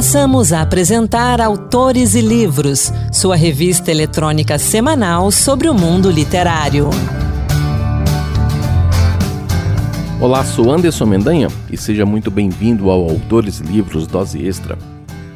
Passamos a apresentar Autores e Livros, sua revista eletrônica semanal sobre o mundo literário. Olá, sou Anderson Mendanha e seja muito bem-vindo ao Autores e Livros Dose Extra.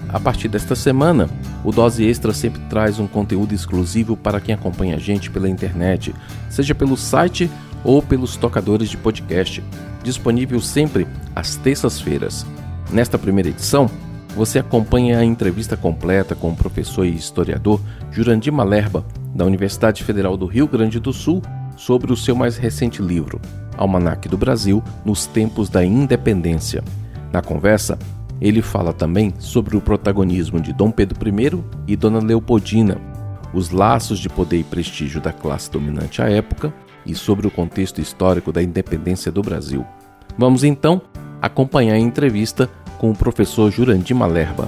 A partir desta semana, o Dose Extra sempre traz um conteúdo exclusivo para quem acompanha a gente pela internet, seja pelo site ou pelos tocadores de podcast, disponível sempre às terças-feiras. Nesta primeira edição, você acompanha a entrevista completa com o professor e historiador Jurandir Malerba, da Universidade Federal do Rio Grande do Sul, sobre o seu mais recente livro, Almanac do Brasil nos Tempos da Independência. Na conversa, ele fala também sobre o protagonismo de Dom Pedro I e Dona Leopoldina, os laços de poder e prestígio da classe dominante à época e sobre o contexto histórico da independência do Brasil. Vamos então acompanhar a entrevista com o professor Jurandir Malerba.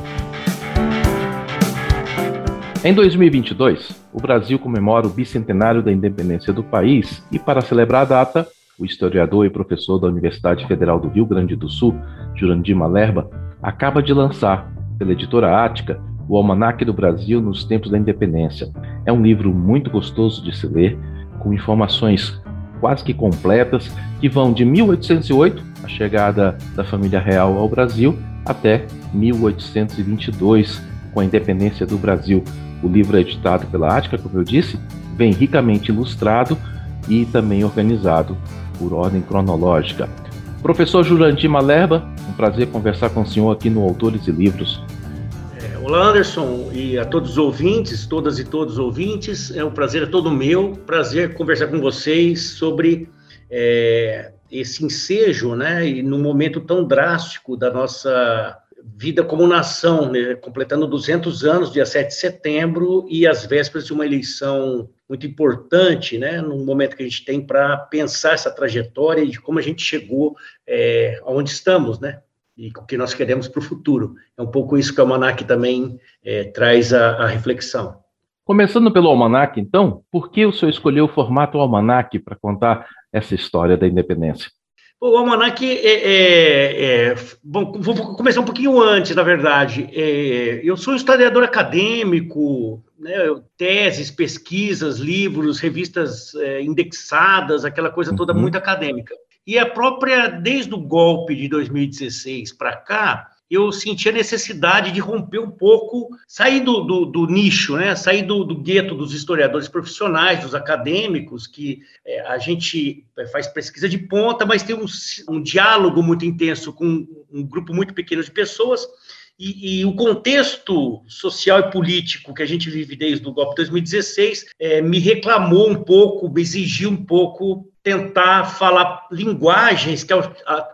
Em 2022, o Brasil comemora o bicentenário da independência do país e, para celebrar a data, o historiador e professor da Universidade Federal do Rio Grande do Sul, Jurandir Malerba, acaba de lançar, pela editora Ática, o Almanaque do Brasil nos Tempos da Independência. É um livro muito gostoso de se ler, com informações quase que completas, que vão de 1808, a chegada da família real ao Brasil, até 1822, com a independência do Brasil. O livro é editado pela Ática, como eu disse, vem ricamente ilustrado e também organizado por ordem cronológica. Professor Jurandir Malerba, um prazer conversar com o senhor aqui no Autores e Livros. Olá, Anderson, e a todos os ouvintes, todas e todos os ouvintes. É um prazer é todo meu, prazer conversar com vocês sobre é, esse ensejo, né, e num momento tão drástico da nossa vida como nação, né, completando 200 anos, dia 7 de setembro, e as vésperas de uma eleição muito importante, né, num momento que a gente tem para pensar essa trajetória e de como a gente chegou é, aonde estamos, né, e o que nós queremos para o futuro. É um pouco isso que o Almanac também é, traz a, a, reflexão. Começando pelo Almanac, então, por que o senhor escolheu o formato Almanac para contar essa história da independência? o Almanac é, é, é, Bom, vou começar um pouquinho antes, na verdade. É, eu sou historiador acadêmico, né, teses, pesquisas, livros, revistas é, indexadas, aquela coisa toda uhum. muito acadêmica. E a própria, desde o golpe de 2016 para cá, eu senti a necessidade de romper um pouco, sair do, do, do nicho, né? sair do, do, gueto dos historiadores profissionais, dos acadêmicos, que é, a gente é, faz pesquisa de ponta, mas tem um, um diálogo muito intenso com um grupo muito pequeno de pessoas. E, e, o contexto social e político que a gente vive desde o golpe de 2016 é, me reclamou um pouco, me exigiu um pouco tentar falar linguagens que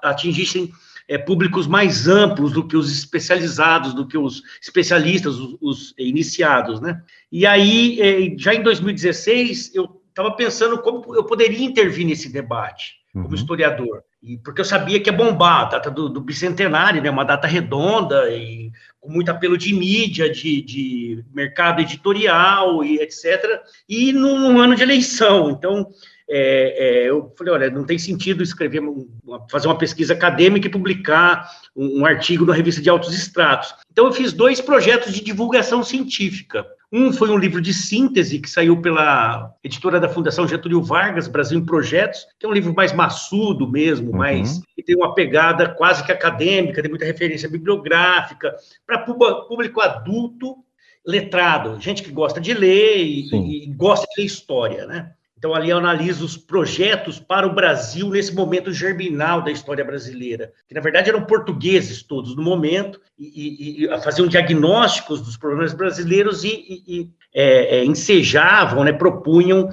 atingissem é, públicos mais amplos do que os especializados, do que os especialistas, os, os iniciados, né? E aí, é, já em 2016, eu estava pensando como eu poderia intervir nesse debate como uhum. historiador, e porque eu sabia que ia bombar a data do, do, bicentenário, né? Uma data redonda e com muito apelo de mídia, de, de mercado editorial e etc. E num ano de eleição, então é, é, eu falei, olha, não tem sentido escrever, uma, fazer uma pesquisa acadêmica e publicar um, um, artigo na revista de altos estratos. Então, eu fiz dois projetos de divulgação científica. Um foi um livro de síntese que saiu pela editora da Fundação Getúlio Vargas, Brasil em Projetos, que é um livro mais maçudo mesmo, uhum. mais que tem uma pegada quase que acadêmica, tem muita referência bibliográfica, para público adulto letrado, gente que gosta de ler e, e gosta de ler história, né? Então, ali eu analiso os projetos para o Brasil nesse momento germinal da história brasileira, que na verdade eram portugueses todos no momento, e, e, e faziam diagnósticos dos problemas brasileiros e, e é, é, ensejavam, né, propunham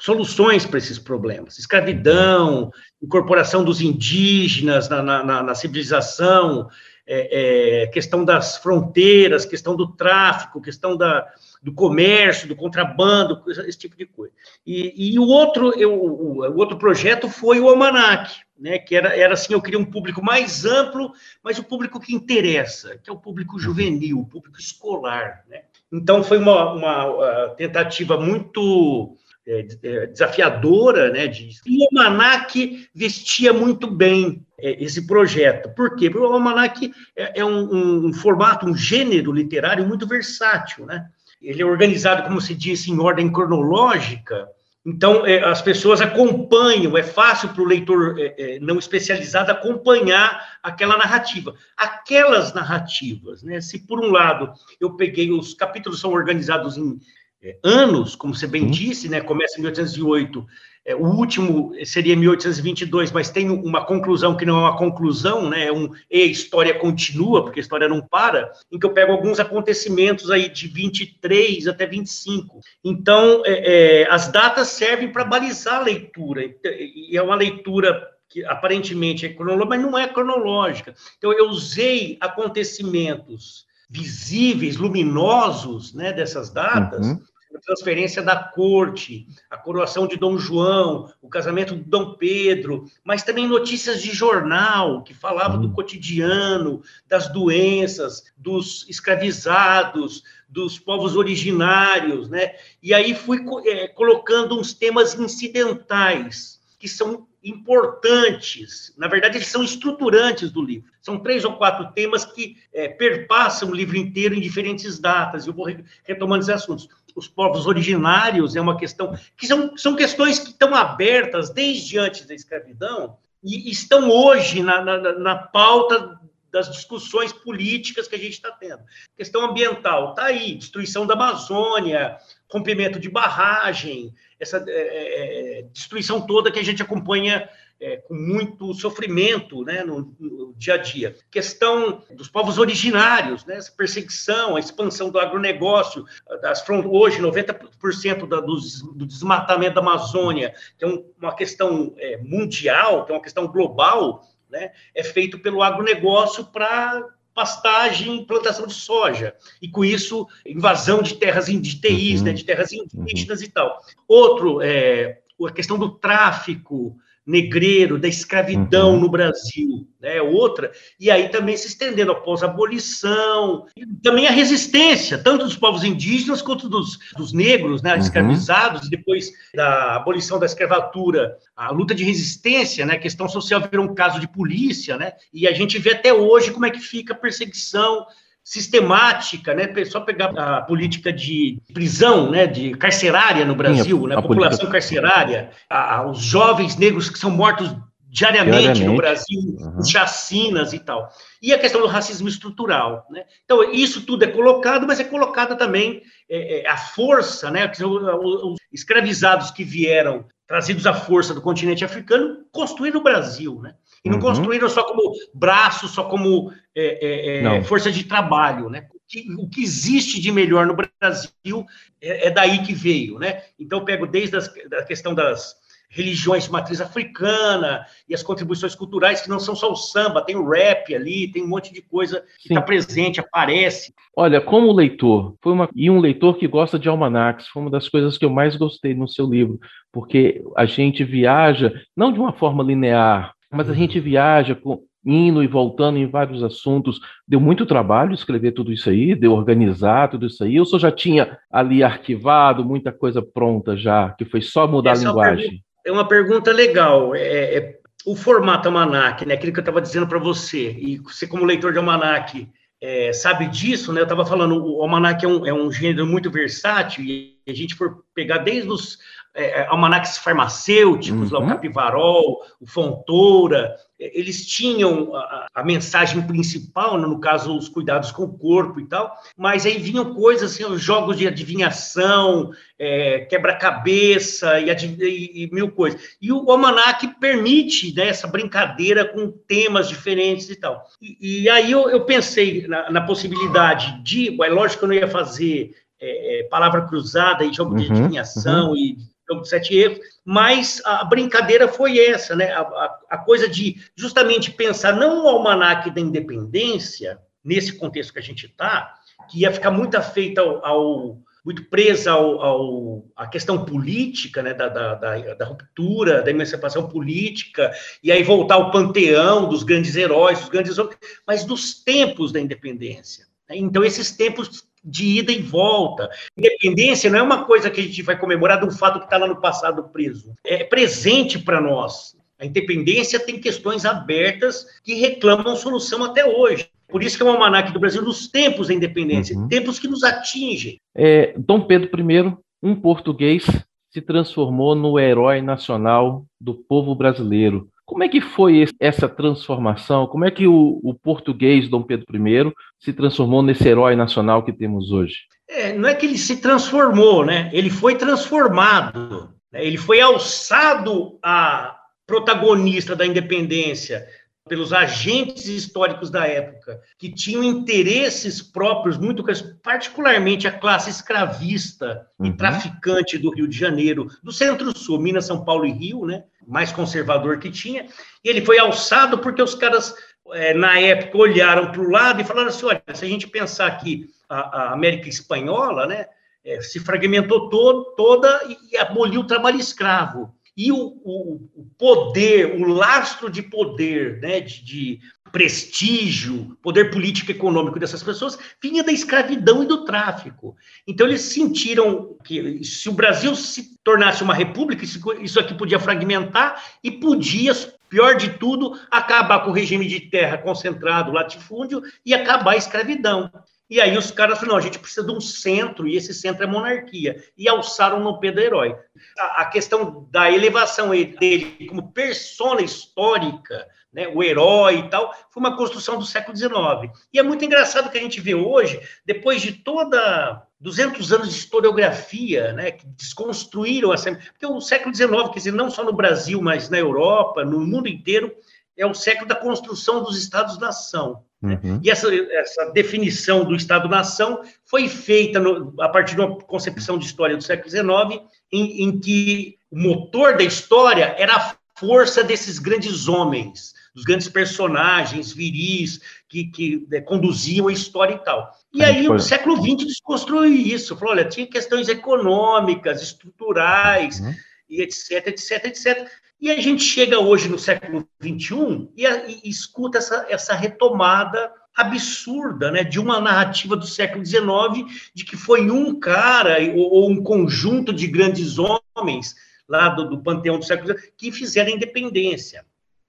soluções para esses problemas. Escravidão, incorporação dos indígenas na, na, na civilização, é, é, questão das fronteiras, questão do tráfico, questão da, do comércio, do contrabando, esse tipo de coisa. E, e o, outro, eu, o, o, outro projeto foi o Almanac, né, que era, era assim, eu queria um público mais amplo, mas o público que interessa, que é o público juvenil, o público escolar. Né? Então, foi uma, uma tentativa muito é, é, desafiadora, né? De... E o Almanac vestia muito bem é, esse projeto. Por quê? Porque o almanac é, é um, um, formato, um gênero literário muito versátil, né? Ele é organizado, como se disse, em ordem cronológica, então, é, as pessoas acompanham, é fácil para o leitor é, é, não especializado acompanhar aquela narrativa. Aquelas narrativas, né? Se por um lado eu peguei, os capítulos são organizados em é, anos, como você bem disse, né? Começa em 1808 é, o último seria 1822, mas tem uma conclusão que não é uma conclusão, né? É um, e a história continua, porque a história não para, em que eu pego alguns acontecimentos aí de 23 até 25. Então, é, é, as datas servem para balizar a leitura, e é uma leitura que aparentemente é cronológica, mas não é cronológica. Então, eu usei acontecimentos visíveis, luminosos, né, dessas datas, uhum a transferência da corte, a coroação de Dom João, o casamento de Dom Pedro, mas também notícias de jornal que falavam do hum. cotidiano, das doenças, dos escravizados, dos povos originários, né? E aí fui é, colocando uns temas incidentais que são importantes. Na verdade, eles são estruturantes do livro. São três ou quatro temas que é, perpassam o livro inteiro em diferentes datas. Eu vou retomando esses assuntos os povos originários é uma questão que são, são questões que estão abertas desde antes da escravidão e estão hoje na, na, na pauta das discussões políticas que a gente está tendo. Questão ambiental está aí, destruição da Amazônia, rompimento de barragem, essa é, é, destruição toda que a gente acompanha é, com muito sofrimento né, no, no, dia a dia. Questão dos povos originários, né, essa perseguição, a expansão do agronegócio, das hoje 90% da, do, do desmatamento da Amazônia, que é um, uma questão é, mundial, que é uma questão global, né, é feito pelo agronegócio para pastagem, plantação de soja, e com isso, invasão de terras de TIs, uhum. né, de terras indígenas uhum. e tal. Outro, é, a questão do tráfico, negreiro, da escravidão uhum. no Brasil, né? Outra, e aí também se estendendo após a abolição, também a resistência, tanto dos povos indígenas quanto dos, dos negros, né? Uhum. Escravizados, depois da abolição da escravatura, a luta de resistência, né? A questão social virou um caso de polícia, né? E a gente vê até hoje como é que fica a perseguição sistemática, né? Só pegar a política de prisão, né? De carcerária no Brasil, Sim, a, né? A população política... carcerária, a, os jovens negros que são mortos diariamente, diariamente. no Brasil, uhum. chacinas e tal. E a questão do racismo estrutural, né? Então isso tudo é colocado, mas é colocada também é, é, a força, né? Os, os escravizados que vieram trazidos à força do continente africano construíram o Brasil, né? E não uhum. construíram só como braço, só como é, é, é força de trabalho, né? O que, o que, existe de melhor no Brasil é, é daí que veio, né? Então, eu pego desde as, a questão das religiões de matriz africana e as contribuições culturais, que não são só o samba, tem o rap ali, tem um monte de coisa que está presente, aparece. Olha, como leitor, foi uma, e um leitor que gosta de almanacs, foi uma das coisas que eu mais gostei no seu livro, porque a gente viaja, não de uma forma linear, mas a gente viaja indo e voltando em vários assuntos. Deu muito trabalho escrever tudo isso aí, deu organizar tudo isso aí. Eu só já tinha ali arquivado muita coisa pronta já, que foi só mudar Essa a linguagem. É uma pergunta legal. É, é o formato almanac, né? Aquilo que eu estava dizendo para você, e você como leitor de almanac é, sabe disso, né? Eu estava falando, o almanac é um, é um gênero muito versátil e a gente for pegar desde os é, é, almanacs farmacêuticos, uhum. lá, o Capivarol, o Fontoura, é, eles tinham a, a, mensagem principal, né, no caso, os cuidados com o corpo e tal, mas aí vinham coisas assim, os jogos de adivinhação, é, quebra-cabeça e, e, e, mil coisas. E o almanac permite né, essa brincadeira com temas diferentes e tal. E, e aí eu, eu pensei na, na, possibilidade de, é lógico que eu não ia fazer é, é palavra cruzada e jogo uhum, de adivinhação uhum. e jogo de sete erros, mas a brincadeira foi essa, né? A, a, a coisa de justamente pensar não o almanaque da independência, nesse contexto que a gente está, que ia ficar muito afeita ao, ao muito presa ao, ao, à questão política, né, da, da, da, da, ruptura, da emancipação política, e aí voltar ao panteão dos grandes heróis, dos grandes homens, mas dos tempos da independência. Né? Então, esses tempos de ida e volta. Independência não é uma coisa que a gente vai comemorar de um fato que está lá no passado preso. É presente para nós. A independência tem questões abertas que reclamam solução até hoje. Por isso que é o Almanac do Brasil nos tempos da independência, uhum. tempos que nos atingem. É, Dom Pedro I, um português, se transformou no herói nacional do povo brasileiro. Como é que foi essa transformação? Como é que o, o, português Dom Pedro I se transformou nesse herói nacional que temos hoje? É, não é que ele se transformou, né? Ele foi transformado. Né? Ele foi alçado a protagonista da independência pelos agentes históricos da época, que tinham interesses próprios, muito particularmente a classe escravista uhum. e traficante do Rio de Janeiro, do Centro-Sul, Minas, São Paulo e Rio, né? Mais conservador que tinha. E ele foi alçado porque os caras, é, na época, olharam para o lado e falaram assim: olha, se a gente pensar que a, a América Espanhola né, é, se fragmentou todo, toda e, e aboliu o trabalho escravo e o, o, o poder, o lastro de poder, né, de, de, prestígio, poder político e econômico dessas pessoas vinha da escravidão e do tráfico. Então eles sentiram que se o Brasil se tornasse uma república, isso aqui podia fragmentar e podia pior de tudo, acabar com o regime de terra concentrado, latifúndio, e acabar a escravidão. E aí os caras falaram, não, a gente precisa de um centro, e esse centro é monarquia. E alçaram no Pedro Herói. A, a questão da elevação dele como persona histórica, né, o herói e tal, foi uma construção do século XIX. E é muito engraçado que a gente vê hoje, depois de toda 200 anos de historiografia, né, que desconstruíram essa... Porque o século XIX, quer dizer, não só no Brasil, mas na Europa, no mundo inteiro, é o século da construção dos Estados-nação. Uhum. E essa, essa definição do Estado-nação foi feita no, a partir de uma concepção de história do século XIX, em, em que o motor da história era a força desses grandes homens, dos grandes personagens viris que, que né, conduziam a história e tal. E aí o século XX desconstruiu isso, falou, olha, tinha questões econômicas, estruturais, uhum. e etc, etc, etc. E a gente chega hoje no século XXI e, e escuta essa, essa retomada absurda, né, de uma narrativa do século XIX de que foi um cara ou, ou um conjunto de grandes homens lá do, do panteão do século XIX que fizeram a independência.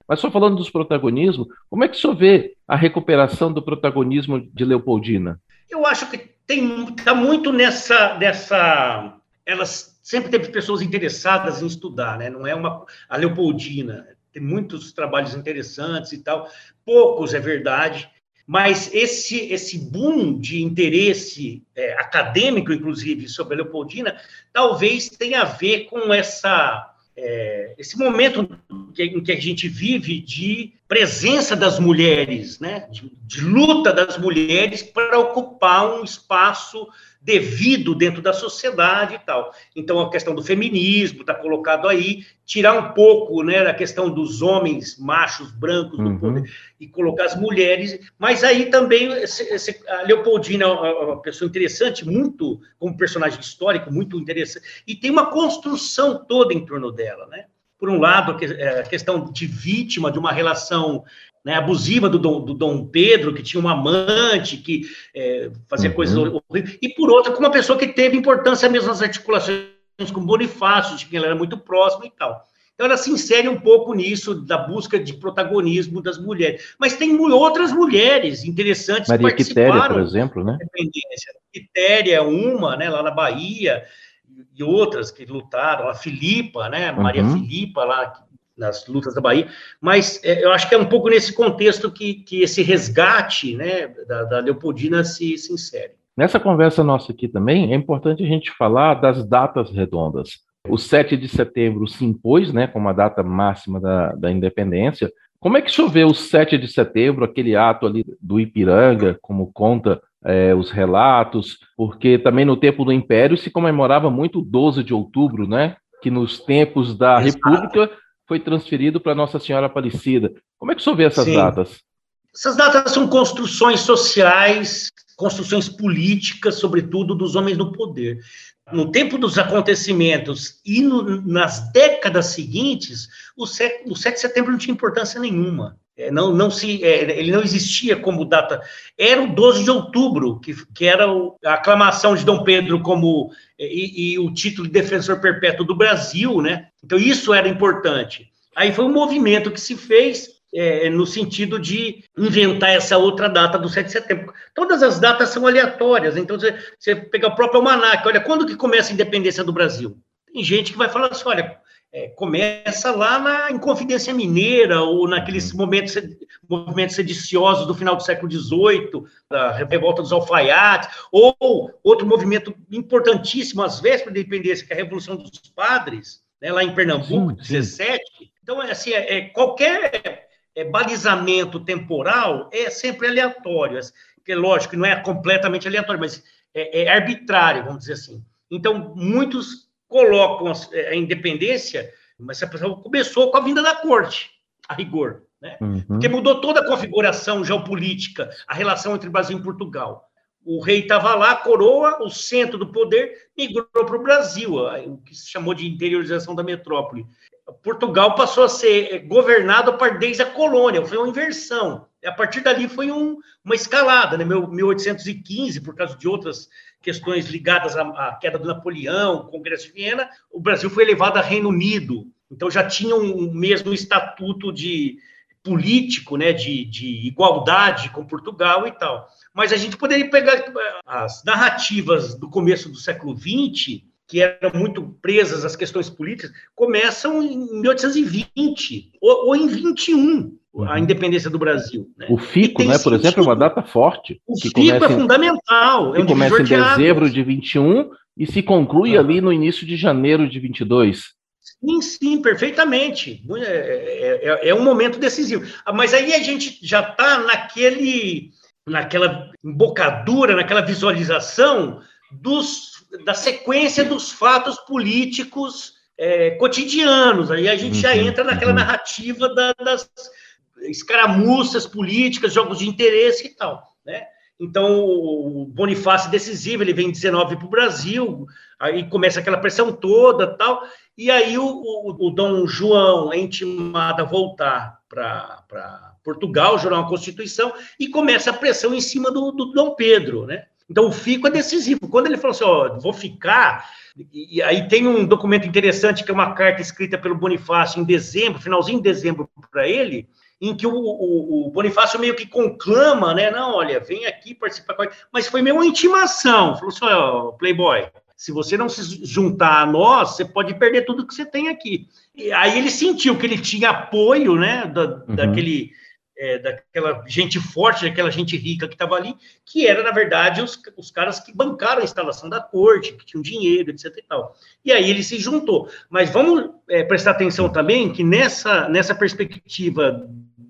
Mas só falando dos protagonismos, como é que o senhor vê a recuperação do protagonismo de Leopoldina? Eu acho que tem está muito nessa, nessa elas sempre teve pessoas interessadas em estudar, né? Não é uma a Leopoldina tem muitos trabalhos interessantes e tal, poucos é verdade, mas esse esse boom de interesse é, acadêmico, inclusive, sobre a Leopoldina, talvez tenha a ver com essa é, esse momento em que a gente vive de presença das mulheres, né? de, de luta das mulheres para ocupar um espaço devido dentro da sociedade e tal. Então, a questão do feminismo está colocado aí, tirar um pouco né, da questão dos homens machos brancos do uhum. poder e colocar as mulheres. Mas aí também, esse, esse, a Leopoldina é uma pessoa interessante, muito, como personagem histórico, muito interessante, e tem uma construção toda em torno dela, né? Por um lado, a questão de vítima de uma relação né, abusiva do Dom, do Dom, Pedro, que tinha uma amante, que é, fazia uhum. coisas horríveis, e por outra, com uma pessoa que teve importância mesmo nas articulações com Bonifácio, de quem ela era muito próximo e tal. Então, ela se insere um pouco nisso, da busca de protagonismo das mulheres. Mas tem outras mulheres interessantes Maria que participaram. Quitéria, por exemplo, né? Quitéria é uma, né, lá na Bahia, e outras que lutaram, a Filipa, né, Maria uhum. Filipa, lá, nas lutas da Bahia, mas é, eu acho que é um pouco nesse contexto que, que esse resgate né, da, da Leopoldina se, se insere. Nessa conversa nossa aqui também, é importante a gente falar das datas redondas. O 7 de setembro se impôs né, como a data máxima da, da independência. Como é que choveu o 7 de setembro, aquele ato ali do Ipiranga, como conta é, os relatos, porque também no tempo do Império se comemorava muito o 12 de outubro, né? Que nos tempos da Exato. República foi transferido para Nossa Senhora Aparecida. Como é que o senhor vê essas Sim. datas? Essas datas são construções sociais, construções políticas, sobretudo dos homens no poder. No tempo dos acontecimentos e no, nas décadas seguintes, o 7, o 7 de setembro não tinha importância nenhuma. É, não, não se, é, ele não existia como data. Era o 12 de outubro, que, que era a aclamação de Dom Pedro como e, e, o título de defensor perpétuo do Brasil, né? Então isso era importante. Aí foi um movimento que se fez é, no sentido de inventar essa outra data do 7 de setembro. Todas as datas são aleatórias, então você, você pega o próprio almanac, olha, quando que começa a independência do Brasil? Tem gente que vai falar assim, olha, é, começa lá na Inconfidência Mineira, ou naqueles uhum. momentos, movimentos sediciosos do final do século XVIII, da revolta dos alfaiates, ou outro movimento importantíssimo às vésperas da independência, que é a Revolução dos Padres, né, lá em Pernambuco, sim, sim. 17. Então, é assim, é, é, qualquer é, balizamento temporal é sempre aleatório, que é lógico, não é completamente aleatório, mas é, é arbitrário, vamos dizer assim. Então, muitos colocam a, independência, mas essa pessoa começou com a vinda da corte, a rigor, né? Uhum. Porque mudou toda a configuração geopolítica, a relação entre Brasil e Portugal. O rei estava lá, a coroa, o centro do poder, migrou para o Brasil, o que se chamou de interiorização da metrópole. Portugal passou a ser governado par desde a colônia, foi uma inversão. A partir dali foi um, uma escalada, né? 1815, por causa de outras questões ligadas à, queda do Napoleão, Congresso de Viena, o Brasil foi elevado a Reino Unido. Então já tinha um mesmo estatuto de político, né, de, de igualdade com Portugal e tal. Mas a gente poderia pegar as narrativas do começo do século XX, que eram muito presas às questões políticas, começam em 1820 ou, ou em 21 a uhum. independência do Brasil. Né? O FICO, né, por exemplo, é uma data forte. O que FICO é fundamental. Que é um começa em dezembro de 21 e se conclui ah. ali no início de janeiro de 22. Sim, sim, perfeitamente. É, é, é, é um momento decisivo. Ah, mas aí a gente já está naquele, naquela embocadura, naquela visualização dos, da sequência dos fatos políticos é, cotidianos. Aí a gente uhum, já entra naquela uhum. narrativa da, das escaramuças políticas, jogos de interesse e tal, né? Então, o Bonifácio é decisivo, ele vem 19 para o Brasil, aí começa aquela pressão toda tal, e aí o, o, o Dom João é intimado a voltar para Portugal, jurar uma Constituição, e começa a pressão em cima do, do Dom Pedro, né? Então, o fico é decisivo. Quando ele falou assim, ó, vou ficar, e, e aí tem um documento interessante, que é uma carta escrita pelo Bonifácio em dezembro, finalzinho de dezembro para ele, em que o, o, o, Bonifácio meio que conclama, né? Não, olha, vem aqui participar. Mas foi meio uma intimação. Falou assim: ó, Playboy, se você não se juntar a nós, você pode perder tudo que você tem aqui. E aí ele sentiu que ele tinha apoio, né? Da, uhum. Daquele. É, daquela gente forte, daquela gente rica que estava ali, que era, na verdade, os, os caras que bancaram a instalação da corte, que tinham dinheiro, etc. E, tal. e aí ele se juntou. Mas vamos é, prestar atenção também que nessa, nessa perspectiva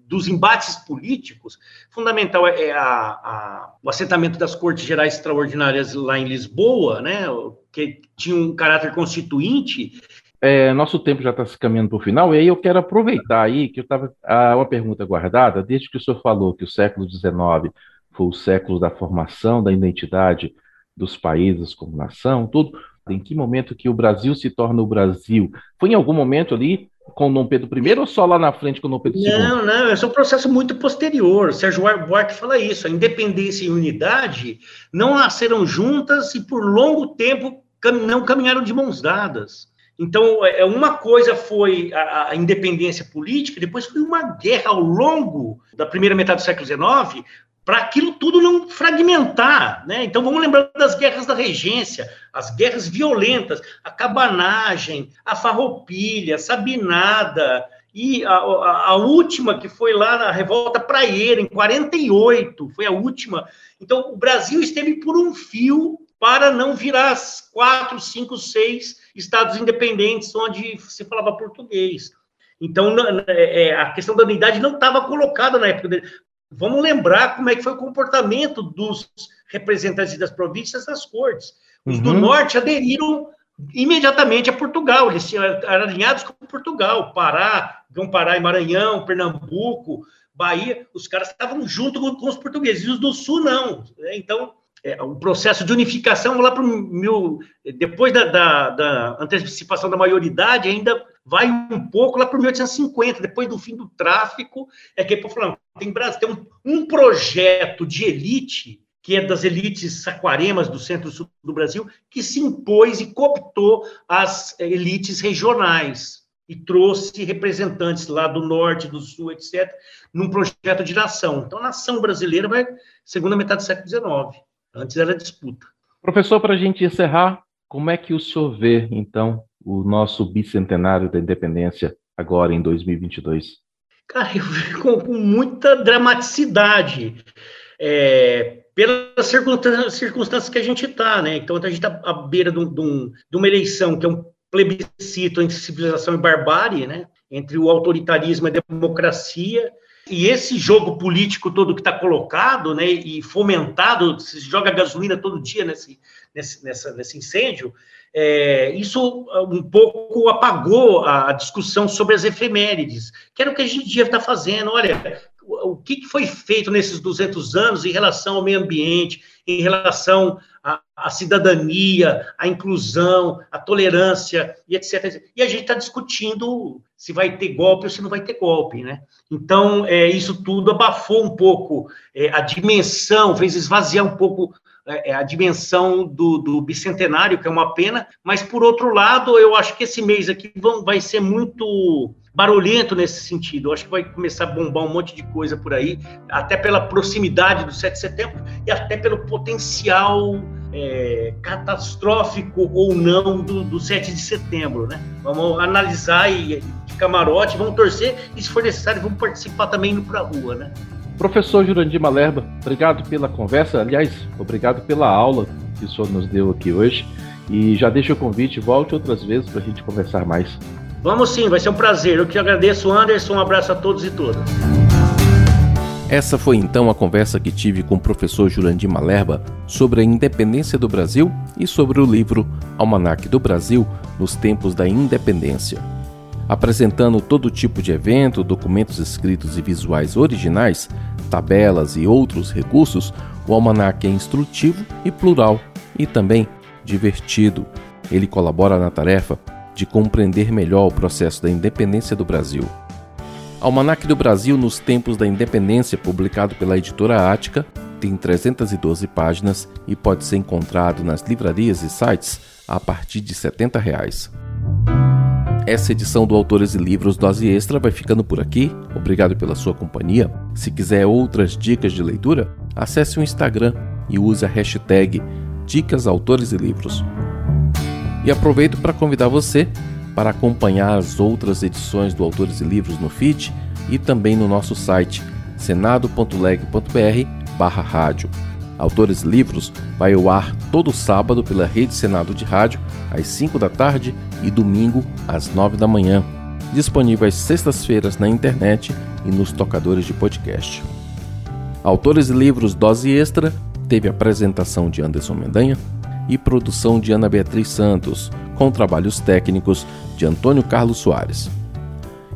dos embates políticos, fundamental é, é a, a, o assentamento das Cortes Gerais Extraordinárias lá em Lisboa, né, que tinha um caráter constituinte. É, nosso tempo já está se caminhando para o final, e aí eu quero aproveitar aí que eu estava ah, uma pergunta guardada, desde que o senhor falou que o século XIX foi o século da formação da identidade dos países como nação, tudo. Em que momento que o Brasil se torna o Brasil? Foi em algum momento ali com Dom Pedro I ou só lá na frente com Dom Pedro II? Não, não, é um processo muito posterior. Sérgio Buarque fala isso. A independência e unidade não nasceram juntas e por longo tempo não caminharam de mãos dadas. Então, é, é uma coisa foi a, a, independência política, depois foi uma guerra ao longo da primeira metade do século XIX para aquilo tudo não fragmentar, né? Então vamos lembrar das guerras da regência, as guerras violentas, a cabanagem, a farroupilha, a sabinada e a, a, a última que foi lá na revolta praieira em 48, foi a última. Então o Brasil esteve por um fio para não virar quatro, cinco, seis estados independentes onde se falava português. Então, é, é, a questão da unidade não estava colocada na época dele. Vamos lembrar como é que foi o comportamento dos representantes das províncias nas cortes. Os uhum. do norte aderiram imediatamente a Portugal, eles eram alinhados com Portugal, Pará, Grão Pará e Maranhão, Pernambuco, Bahia, os caras estavam junto com, com, os portugueses, e os do sul não. Né? Então, é, o processo de unificação lá para mil, depois da, da, da antecipação da maioridade, ainda vai um pouco lá para 1850, depois do fim do tráfico, é que é falando, tem, tem um, um projeto de elite que é das elites saquaremas do centro-sul do Brasil, que se impôs e cooptou as elites regionais. e trouxe representantes lá do norte, do sul, etc., num projeto de nação. Então, a nação brasileira vai segunda metade do século XIX. Antes era disputa. Professor, para a gente encerrar, como é que o senhor vê, então, o nosso bicentenário da independência agora em 2022? Cara, eu vejo com, muita dramaticidade. É, pelas circunstâncias que a gente está, né? Então, a gente está à beira de, um, de, uma eleição que é um plebiscito entre civilização e barbárie, né? Entre o autoritarismo e a democracia. E esse jogo político todo que está colocado, né, e fomentado, se joga gasolina todo dia nesse, nesse, nessa, nesse incêndio, é, isso um pouco apagou a discussão sobre as efemérides, que era o que a gente estar fazendo. Olha, o que foi feito nesses 200 anos em relação ao meio ambiente, em relação à cidadania, à inclusão, à tolerância e etc. E a gente está discutindo se vai ter golpe ou se não vai ter golpe, né? Então, é, isso tudo abafou um pouco é, a dimensão, fez esvaziar um pouco é, é, a dimensão do, do, bicentenário, que é uma pena, mas, por outro lado, eu acho que esse mês aqui vão, vai ser muito barulhento nesse sentido. Eu acho que vai começar a bombar um monte de coisa por aí, até pela proximidade do 7 de setembro e até pelo potencial é, catastrófico ou não do, do 7 de setembro, né? Vamos analisar e de camarote, vamos torcer e, se for necessário, vamos participar também indo para a rua, né? Professor Jurandir Malerba, obrigado pela conversa. Aliás, obrigado pela aula que o senhor nos deu aqui hoje. E já deixo o convite, volte outras vezes para a gente conversar mais. Vamos sim, vai ser um prazer. Eu que agradeço, Anderson. Um abraço a todos e todas. Essa foi então a conversa que tive com o professor Jurandir Malerba sobre a independência do Brasil e sobre o livro Almanac do Brasil nos tempos da independência. Apresentando todo tipo de evento, documentos escritos e visuais originais, tabelas e outros recursos, o almanac é instrutivo e plural e também divertido. Ele colabora na tarefa de compreender melhor o processo da independência do Brasil. Almanac do Brasil nos Tempos da Independência, publicado pela editora Ática, tem 312 páginas e pode ser encontrado nas livrarias e sites a partir de 70 reais. Essa edição do Autores e Livros Dose Extra vai ficando por aqui. Obrigado pela sua companhia. Se quiser outras dicas de leitura, acesse o Instagram e use a hashtag Dicas Autores e Livros. E aproveito para convidar você para acompanhar as outras edições do Autores e Livros no feed e também no nosso site senado.leg.br/rádio. Autores e Livros vai ao ar todo sábado pela Rede Senado de Rádio às 5 da tarde e domingo às 9 da manhã. Disponível às sextas-feiras na internet e nos tocadores de podcast. Autores e Livros Dose Extra teve apresentação de Anderson Mendanha, e produção de Ana Beatriz Santos, com trabalhos técnicos de Antônio Carlos Soares.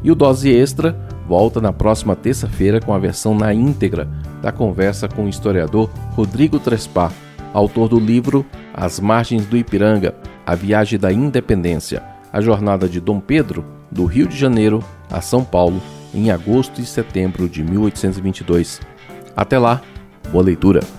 E o Dose Extra volta na próxima terça-feira com a versão na íntegra da conversa com o historiador Rodrigo Trespá, autor do livro As Margens do Ipiranga A Viagem da Independência a jornada de Dom Pedro, do Rio de Janeiro a São Paulo, em agosto e setembro de 1822. Até lá, boa leitura!